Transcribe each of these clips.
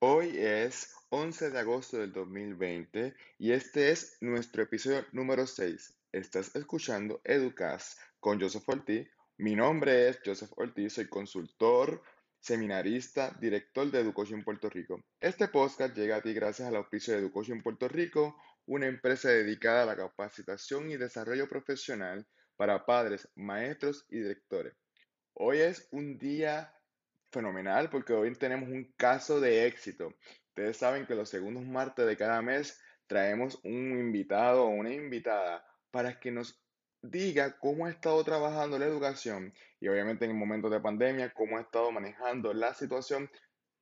Hoy es 11 de agosto del 2020 y este es nuestro episodio número 6. Estás escuchando Educast con Joseph Ortiz. Mi nombre es Joseph Ortiz, soy consultor, seminarista, director de Educación Puerto Rico. Este podcast llega a ti gracias al auspicio de Educación Puerto Rico, una empresa dedicada a la capacitación y desarrollo profesional para padres, maestros y directores. Hoy es un día fenomenal porque hoy tenemos un caso de éxito. Ustedes saben que los segundos martes de cada mes traemos un invitado o una invitada para que nos diga cómo ha estado trabajando la educación y obviamente en momentos de pandemia, cómo ha estado manejando la situación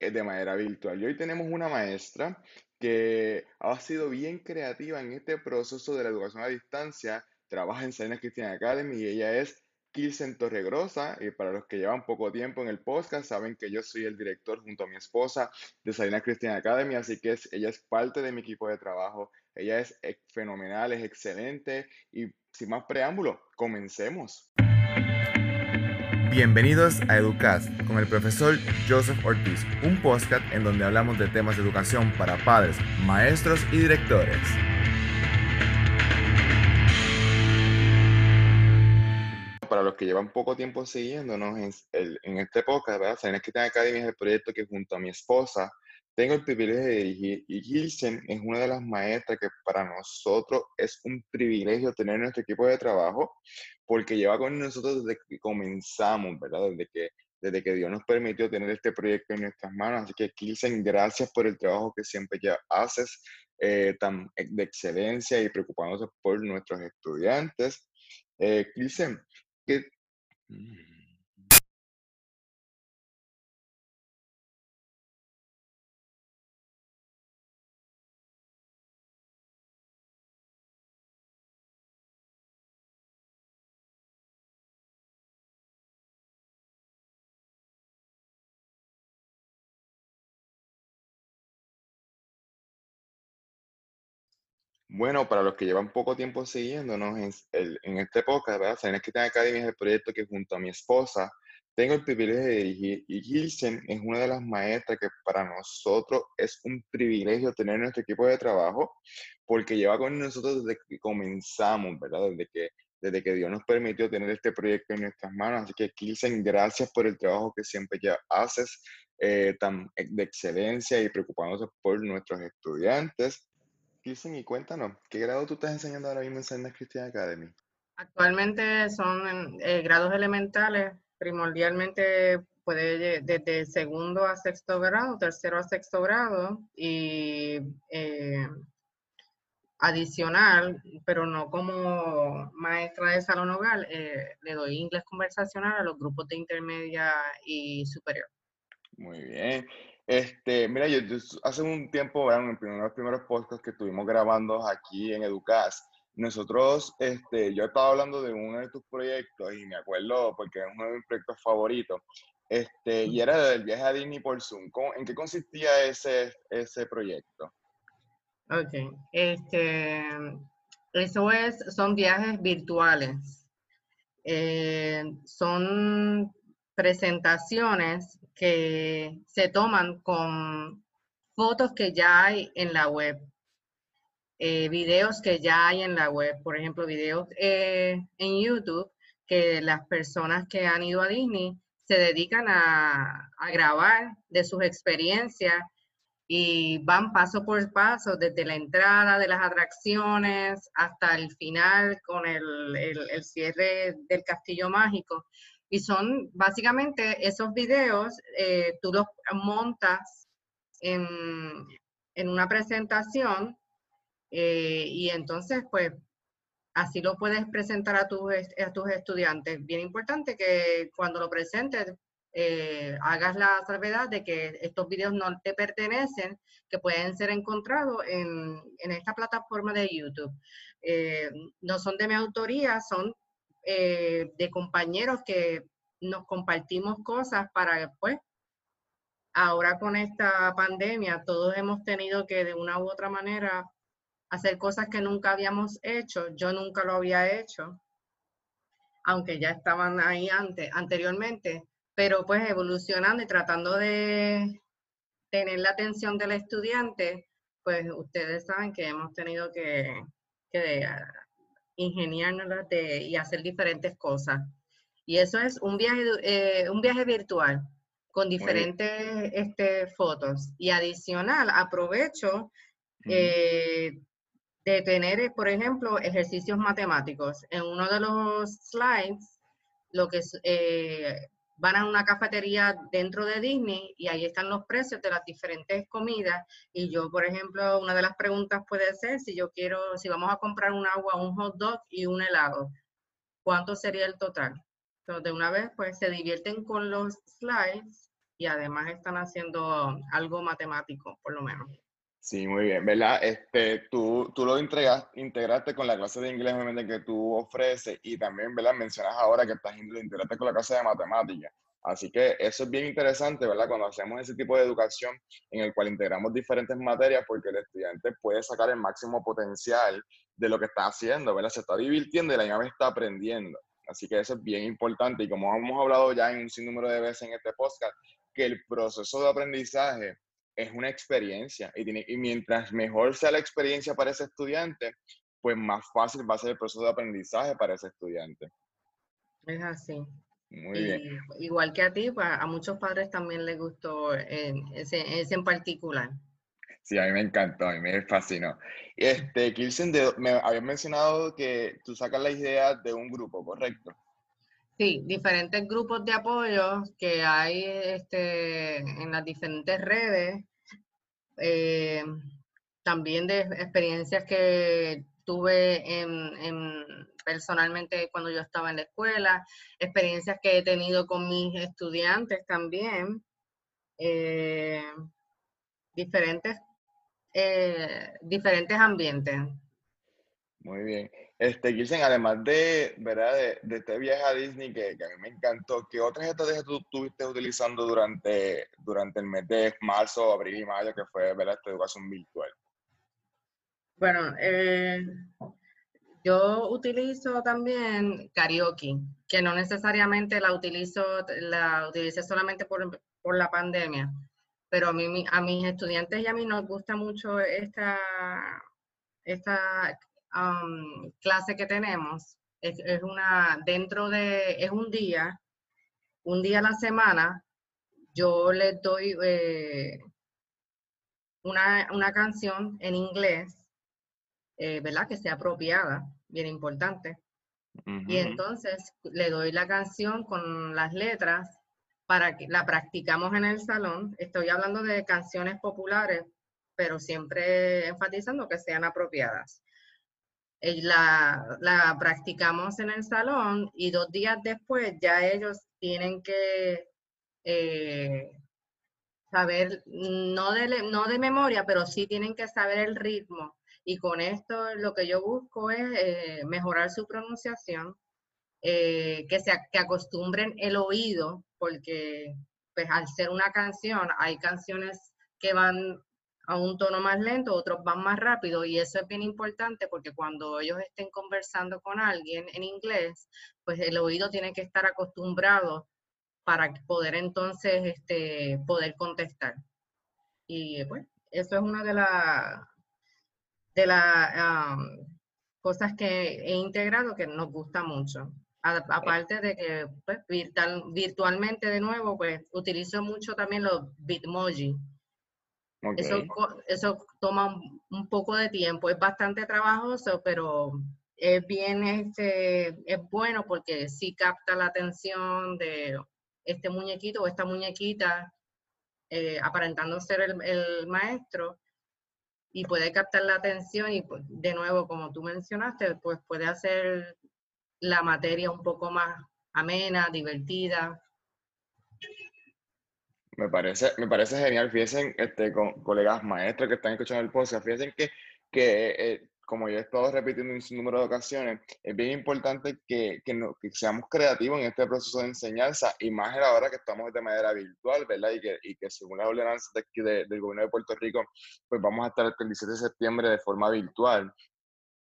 eh, de manera virtual. Y hoy tenemos una maestra que ha sido bien creativa en este proceso de la educación a distancia, trabaja en Salinas Christian Academy y ella es Kilsen Torregrosa, y para los que llevan poco tiempo en el podcast, saben que yo soy el director junto a mi esposa de Salinas Christian Academy, así que ella es parte de mi equipo de trabajo. Ella es fenomenal, es excelente y sin más preámbulo, comencemos. Bienvenidos a Educast con el profesor Joseph Ortiz, un podcast en donde hablamos de temas de educación para padres, maestros y directores. Los que llevan poco tiempo siguiéndonos en, el, en este podcast, ¿verdad? Que tengo Academy es el proyecto que junto a mi esposa tengo el privilegio de dirigir. Y Gilsen es una de las maestras que para nosotros es un privilegio tener nuestro equipo de trabajo, porque lleva con nosotros desde que comenzamos, ¿verdad? Desde que, desde que Dios nos permitió tener este proyecto en nuestras manos. Así que, Gilsen, gracias por el trabajo que siempre ya haces, eh, tan de excelencia y preocupándose por nuestros estudiantes. Eh, que... Mm. Bueno, para los que llevan poco tiempo siguiéndonos en, el, en este podcast, ¿verdad? Que Ten Academy es el proyecto que junto a mi esposa tengo el privilegio de dirigir. Y Gilsen es una de las maestras que para nosotros es un privilegio tener nuestro equipo de trabajo, porque lleva con nosotros desde que comenzamos, ¿verdad? Desde que, desde que Dios nos permitió tener este proyecto en nuestras manos. Así que, Gilsen, gracias por el trabajo que siempre ya haces, eh, tan de excelencia y preocupándose por nuestros estudiantes. Listen y cuéntanos, ¿qué grado tú estás enseñando ahora mismo en Salinas Christian Academy? Actualmente son eh, grados elementales, primordialmente puede desde segundo a sexto grado, tercero a sexto grado y eh, adicional, pero no como maestra de salón hogar, eh, le doy inglés conversacional a los grupos de intermedia y superior. Muy bien. Este, mira, yo, hace un tiempo, en uno de los primeros podcasts que estuvimos grabando aquí en Educas, nosotros, este, yo estaba hablando de uno de tus proyectos y me acuerdo porque es uno de mis proyectos favoritos, este, y era del viaje a Disney por Zoom. ¿En qué consistía ese, ese proyecto? Ok, este, eso es, son viajes virtuales. Eh, son presentaciones que se toman con fotos que ya hay en la web, eh, videos que ya hay en la web, por ejemplo, videos eh, en YouTube que las personas que han ido a Disney se dedican a, grabar de sus experiencias y van paso por paso desde la entrada de las atracciones hasta el final con el, el cierre del castillo mágico. Y son básicamente esos videos, eh, tú los montas en, una presentación eh, y entonces pues así lo puedes presentar a tus, a tus estudiantes. Bien importante que cuando lo presentes eh, hagas la salvedad de que estos videos no te pertenecen, que pueden ser encontrados en, esta plataforma de YouTube. no son de mi autoría, son eh, de compañeros que nos compartimos cosas para después. Ahora con esta pandemia, todos hemos tenido que de una u otra manera hacer cosas que nunca habíamos hecho. Yo nunca lo había hecho, aunque ya estaban ahí antes, anteriormente, pero pues evolucionando y tratando de, tener la atención del estudiante, pues ustedes saben que hemos tenido que ingeniarnos y hacer diferentes cosas. Y eso es un viaje, eh, un viaje virtual con diferentes este, fotos. Y adicional, aprovecho eh, de tener, por ejemplo, ejercicios matemáticos. En uno de los slides, lo que es, eh, van a una cafetería dentro de Disney y ahí están los precios de las diferentes comidas. Y yo, por ejemplo, una de las preguntas puede ser si yo quiero, si vamos a comprar un agua, un hot dog y un helado, ¿cuánto sería el total? Entonces, de una vez, pues se divierten con los slides y además están haciendo algo matemático, por lo menos. Sí, muy bien, ¿verdad? Este, tú, tú lo integraste con la clase de inglés obviamente que tú ofreces y también, ¿verdad? Mencionas ahora que estás integraste con la clase de matemáticas. Así que eso es bien interesante, ¿verdad? Cuando hacemos ese tipo de educación en el cual integramos diferentes materias porque el estudiante puede sacar el máximo potencial de lo que está haciendo, ¿verdad? Se está divirtiendo y la misma vez está aprendiendo. Así que eso es bien importante y como hemos hablado ya en un sinnúmero de veces en este podcast, que el proceso de aprendizaje es una experiencia y, tiene, y mientras mejor sea la experiencia para ese estudiante, pues más fácil va a ser el proceso de aprendizaje para ese estudiante. Es así. Muy bien. Igual que a ti, pues, a muchos padres también les gustó ese, ese, en particular. Sí, a mí me encantó, a mí me fascinó. Este, Kirsten, me habías mencionado que tú sacas la idea de un grupo, ¿correcto? Sí, diferentes grupos de apoyo que hay este, en las diferentes redes, eh, también de experiencias que tuve en, personalmente cuando yo estaba en la escuela, experiencias que he tenido con mis estudiantes también, eh, diferentes, eh, diferentes ambientes. Muy bien. Este, dicen, además de, ¿verdad? De, este viaje a Disney que, a mí me encantó, ¿qué otras estrategias tú estuviste utilizando durante, durante el mes de marzo, abril y mayo, que fue ¿verdad? esta educación virtual? Bueno, eh, yo utilizo también karaoke, que no necesariamente la utilizo, la utilicé solamente por, por la pandemia, pero a, mí, a mis estudiantes y a mí nos gusta mucho esta, esta clase que tenemos es, una, dentro de, es un día, un día a la semana, yo les doy eh, una, una, canción en inglés, eh, ¿verdad? Que sea apropiada, bien importante. Y entonces le doy la canción con las letras para que la practicamos en el salón. Estoy hablando de canciones populares, pero siempre enfatizando que sean apropiadas. Eh, la, la, practicamos en el salón y dos días después ya ellos tienen que eh, saber, no de, no de memoria, pero sí tienen que saber el ritmo. Y con esto lo que yo busco es eh, mejorar su pronunciación, que, se, que acostumbren el oído, porque pues al ser una canción, hay canciones que van a un tono más lento, otros van más rápido y eso es bien importante porque cuando ellos estén conversando con alguien en inglés, pues el oído tiene que estar acostumbrado para poder entonces este, poder contestar. Y pues eso es una de las de las cosas que he integrado que nos gusta mucho. aparte de que pues, virtual, virtualmente de nuevo, pues utilizo mucho también los Bitmoji eso, eso toma un poco de tiempo, es bastante trabajoso, pero es bien, este, es bueno porque sí capta la atención de este muñequito o esta muñequita eh, aparentando ser el, el, maestro y puede captar la atención y pues, de nuevo, como tú mencionaste, pues puede hacer la materia un poco más amena, divertida. Me parece, me parece genial. Fíjense, este, con colegas maestros que están escuchando el podcast, fíjense que, que eh, como yo he estado repitiendo en un número de ocasiones, es bien importante que, que, seamos creativos en este proceso de enseñanza y más la hora que estamos de manera virtual, ¿verdad? Y que, y que según las ordenanzas de, del gobierno de Puerto Rico, pues vamos a estar el 17 de septiembre de forma virtual.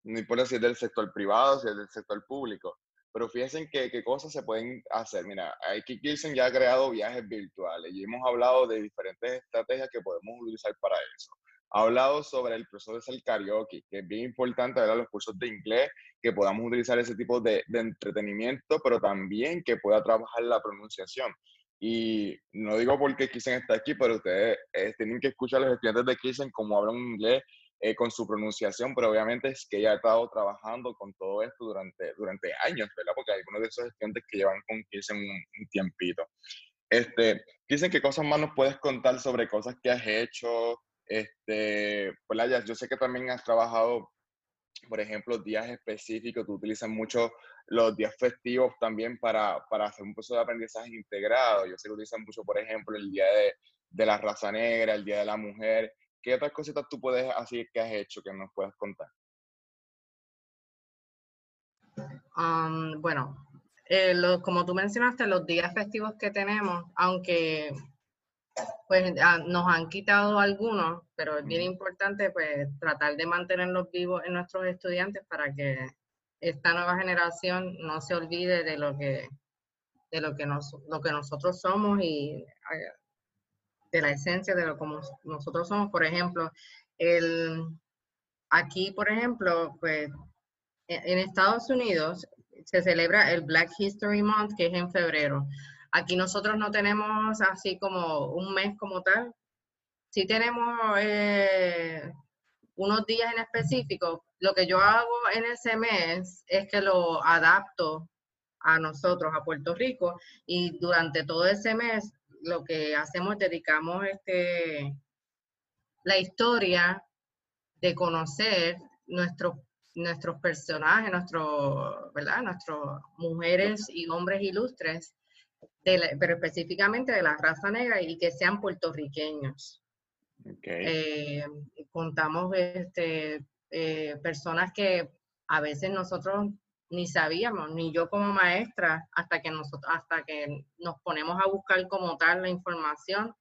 No importa si es del sector privado, si es del sector público. Pero fíjense qué, qué cosas se pueden hacer. Mira, aquí Kirsten ya ha creado viajes virtuales y hemos hablado de diferentes estrategias que podemos utilizar para eso. Ha hablado sobre el proceso de ser karaoke, que es bien importante, ¿verdad? Los cursos de inglés, que podamos utilizar ese tipo de, de entretenimiento, pero también que pueda trabajar la pronunciación. Y no digo porque Kirsten está aquí, pero ustedes eh, tienen que escuchar a los estudiantes de Kirsten cómo hablan inglés eh, con su pronunciación, pero obviamente es que ella ha estado trabajando con todo esto durante, durante años, ¿verdad? Porque hay algunos de esos estudiantes que llevan con Kirsten un, un tiempito. Este, Kirsten, ¿qué cosas más nos puedes contar sobre cosas que has hecho? Este, ya, yo sé que también has trabajado, por ejemplo, días específicos, tú utilizas mucho los días festivos también para, para hacer un proceso de aprendizaje integrado. Yo sé que utilizan mucho, por ejemplo, el Día de, de la Raza Negra, el Día de la Mujer. ¿Qué otras cositas tú puedes así que has hecho que nos puedas contar? Um, bueno, eh, lo, como tú mencionaste, los días festivos que tenemos, aunque pues ah, nos han quitado algunos, pero es bien importante pues tratar de mantenerlos vivos en nuestros estudiantes para que esta nueva generación no se olvide de lo que de lo que nos, lo que nosotros somos y eh, de la esencia de lo como nosotros somos. Por ejemplo, el, aquí, por ejemplo, pues e, en Estados Unidos se celebra el Black History Month, que es en febrero. Aquí nosotros no tenemos así como un mes como tal. Sí tenemos eh, unos días en específico. Lo que yo hago en ese mes es que lo adapto a nosotros, a Puerto Rico, y durante todo ese mes lo que hacemos, dedicamos este, la historia de conocer nuestros nuestros personajes, nuestro, ¿verdad? Nuestras mujeres y hombres ilustres, pero específicamente de la raza negra y que sean puertorriqueños. Eh, contamos este, eh, personas que a veces nosotros ni sabíamos, ni yo como maestra, hasta que nosotros, hasta que nos ponemos a buscar como tal la información.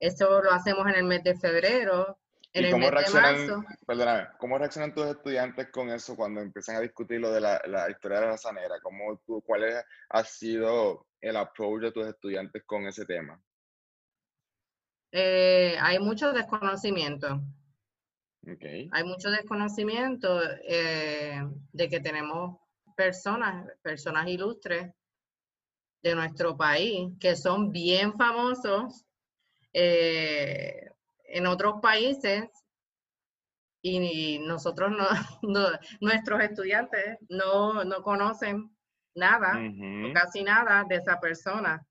Eso lo hacemos en el mes de febrero. En ¿Y el cómo mes reaccionan, de marzo, perdóname, cómo reaccionan tus estudiantes con eso cuando empiezan a discutir lo de la, la historia de la raza negra? ¿Cómo tú, ¿Cuál es- ha sido el approach de tus estudiantes con ese tema? eh, hay mucho desconocimiento. Okay. Hay mucho desconocimiento eh, de que tenemos personas, personas ilustres de nuestro país que son bien famosos eh, en otros países y nosotros no, no- nuestros estudiantes no, no conocen nada o casi nada de esa persona.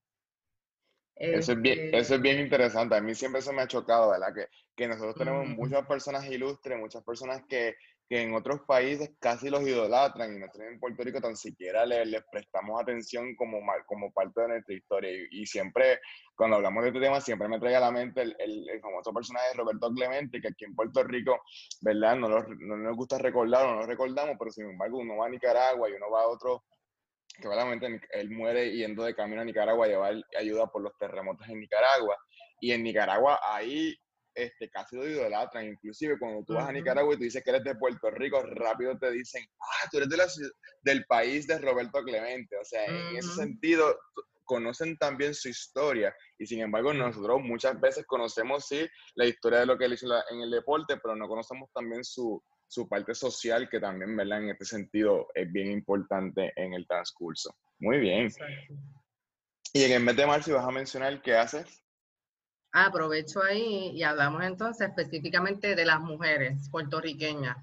Eso es bien, Este, eso es bien interesante. A mí siempre se me ha chocado, ¿verdad? Que, que nosotros tenemos muchas personas ilustres, muchas personas que, que en otros países casi los idolatran y nosotros en Puerto Rico tan siquiera le- les, prestamos atención como, como parte de nuestra historia. Y, y siempre, cuando hablamos de este tema, siempre me trae a la mente el, el- el famoso personaje de Roberto Clemente, que aquí en Puerto Rico, ¿verdad? No, lo- no nos gusta recordarlo, no lo recordamos, pero sin embargo uno va a Nicaragua y uno va a otro que obviamente él muere yendo de camino a Nicaragua a llevar ayuda por los terremotos en Nicaragua. Y en Nicaragua ahí este, casi lo idolatran. Inclusive cuando tú vas a Nicaragua y tú dices que eres de Puerto Rico, rápido te dicen, ah, tú eres de la ciudad- del país de Roberto Clemente. O sea, en ese sentido, conocen también su historia. Y sin embargo, nosotros muchas veces conocemos, sí, la historia de lo que él hizo en el deporte, pero no conocemos también su, su parte social, que también, ¿verdad? En este sentido es bien importante en el transcurso. Muy bien. Exacto. Y en el mes de marzo vas a mencionar qué haces. Aprovecho ahí y hablamos entonces específicamente de las mujeres puertorriqueñas,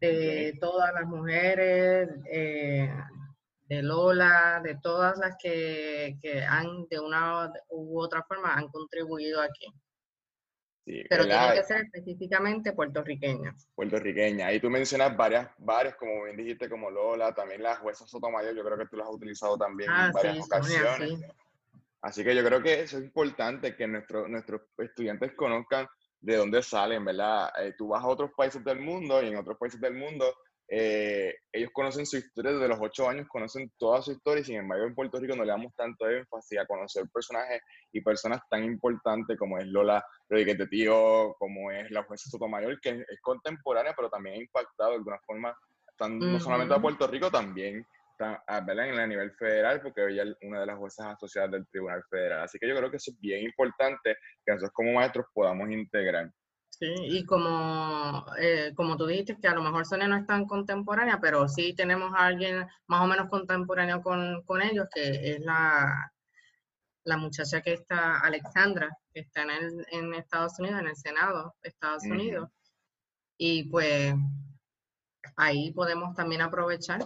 de Ok. todas las mujeres, eh, de Lola, de todas las que, que han de una u otra forma han contribuido aquí, Sí, pero tienen ¿verdad? que ser específicamente puertorriqueñas. Puertorriqueña. Ahí tú mencionas varias, varias, como bien dijiste, como Lola, también la jueza Sotomayor, yo creo que tú las has utilizado también Ah, en varias sí, ocasiones. sí. Así que yo creo que eso es importante, que nuestro- nuestros estudiantes conozcan de dónde salen, ¿verdad? Eh, tú vas a otros países del mundo y en otros países del mundo eh, ellos conocen su historia desde los ocho años, conocen toda su historia y sin embargo en Puerto Rico no le damos tanto énfasis a conocer personajes y personas tan importantes como es Lola Rodríguez de Tío, como es la jueza Sotomayor, que es contemporánea pero también ha impactado de alguna forma no solamente a Puerto Rico, también a, en el nivel federal, porque ella es una de las juezas asociadas del Tribunal Federal. Así que yo creo que eso es bien importante que nosotros como maestros podamos integrar. Sí, y como, eh, como tú dijiste, que a lo mejor Sonia no es tan contemporánea, pero sí tenemos a alguien más o menos contemporáneo con, con ellos, que es la, la muchacha que está, Alexandra, que está en, el, en Estados Unidos, en el Senado de Estados Unidos. Y pues ahí podemos también aprovechar.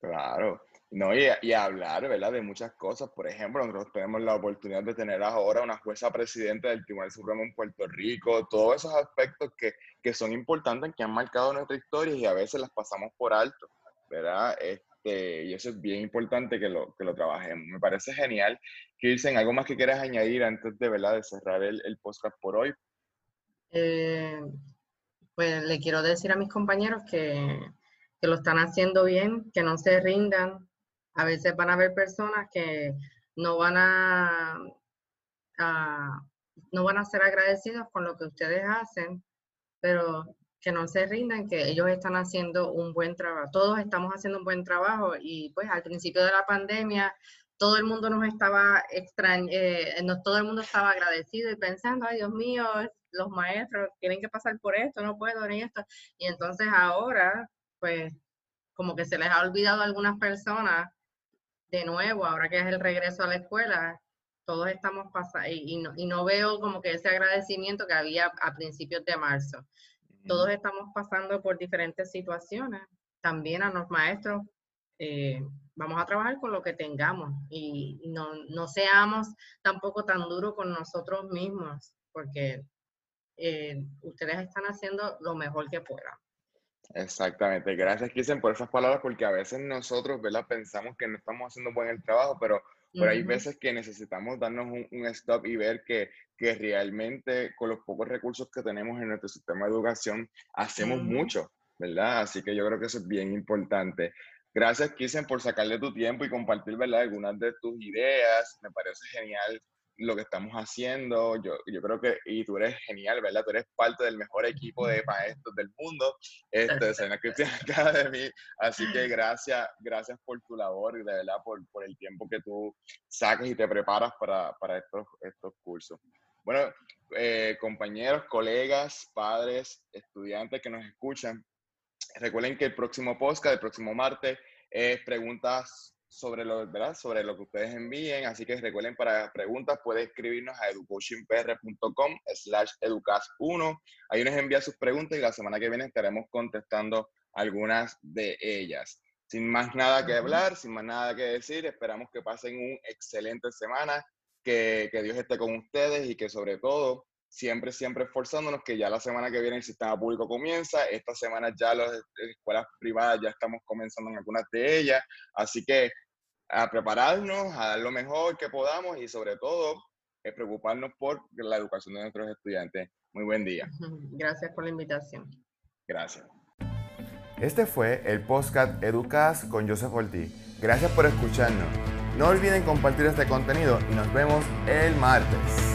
Claro, no, y, hablar. De muchas cosas. Por ejemplo, nosotros tenemos la oportunidad de tener ahora una jueza presidenta del Tribunal Supremo en Puerto Rico, todos esos aspectos que, que son importantes, que han marcado nuestra historia y a veces las pasamos por alto, ¿verdad? Este, y eso es bien importante que lo, que lo trabajemos. Me parece genial. dicen ¿algo más que quieras añadir antes de, ¿verdad? de cerrar el, el podcast por hoy? Eh, pues le quiero decir a mis compañeros que, que lo están haciendo bien, que no se rindan. A veces van a haber personas que no van a, no van a ser agradecidos con lo que ustedes hacen, pero que no se rindan, que ellos están haciendo un buen trabajo. Todos estamos haciendo un buen trabajo y pues al principio de la pandemia todo el mundo nos estaba extraño, eh, todo el mundo estaba agradecido y pensando, ay Dios mío, los maestros tienen que pasar por esto, no puedo ni esto. Y entonces ahora, pues, como que se les ha olvidado a algunas personas, de nuevo, ahora que es el regreso a la escuela, todos estamos pasando, y, no, y no veo como que ese agradecimiento que había a principios de marzo. Todos estamos pasando por diferentes situaciones. También a los maestros, eh, vamos a trabajar con lo que tengamos y no, no seamos tampoco tan duros con nosotros mismos, porque eh, ustedes están haciendo lo mejor que puedan. Exactamente. Gracias, Kisen, por esas palabras, porque a veces nosotros, ¿verdad? Pensamos que no estamos haciendo buen el trabajo, pero, pero hay veces que necesitamos darnos un, stop y ver que, que, realmente con los pocos recursos que tenemos en nuestro sistema de educación hacemos mucho, ¿verdad? Así que yo creo que eso es bien importante. Gracias, Kisen, por sacarle tu tiempo y compartir, ¿verdad? Algunas de tus ideas. Me parece genial lo que estamos haciendo. Yo, yo creo que, y tú eres genial, ¿verdad? Tú eres parte del mejor equipo de maestros del mundo, este, de Sena Christian Academy. Así que gracias, gracias por tu labor y de verdad por, por el tiempo que tú saques y te preparas para, para estos, estos cursos. Bueno, eh, compañeros, colegas, padres, estudiantes que nos escuchan, recuerden que el próximo podcast, el próximo martes, es preguntas sobre lo, ¿verdad? sobre lo que ustedes envíen. Así que recuerden, para preguntas pueden escribirnos a educoachingpr.com slash educas1. Ahí nos envía sus preguntas y la semana que viene estaremos contestando algunas de ellas. Sin más nada que hablar, sin más nada que decir, esperamos que pasen un excelente semana, que, que Dios esté con ustedes y que sobre todo siempre, siempre esforzándonos que ya la semana que viene el sistema público comienza, esta semana ya las escuelas privadas ya estamos comenzando en algunas de ellas, así que a prepararnos, a dar lo mejor que podamos y sobre todo eh, preocuparnos por la educación de nuestros estudiantes. Muy buen día. Gracias por la invitación. Gracias. Este fue el podcast Educas con Joseph Ortiz. Gracias por escucharnos. No olviden compartir este contenido y nos vemos el martes.